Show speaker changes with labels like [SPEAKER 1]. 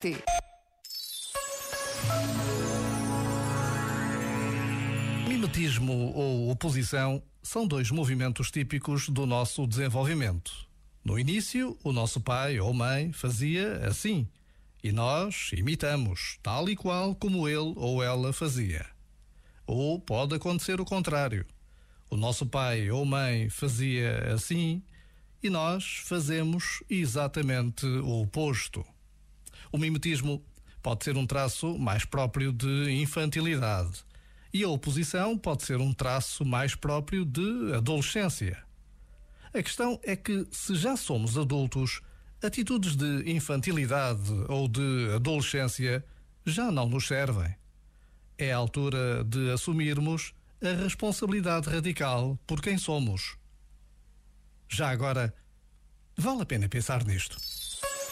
[SPEAKER 1] T. Mimetismo ou oposição são dois movimentos típicos do nosso desenvolvimento. No início, o nosso pai ou mãe fazia assim, e nós imitamos, tal e qual como ele ou ela fazia. Ou pode acontecer o contrário. O nosso pai ou mãe fazia assim e nós fazemos exatamente o oposto. O mimetismo pode ser um traço mais próprio de infantilidade e a oposição pode ser um traço mais próprio de adolescência. A questão é que, se já somos adultos, atitudes de infantilidade ou de adolescência já não nos servem. É a altura de assumirmos a responsabilidade radical por quem somos. Já agora, vale a pena pensar nisto.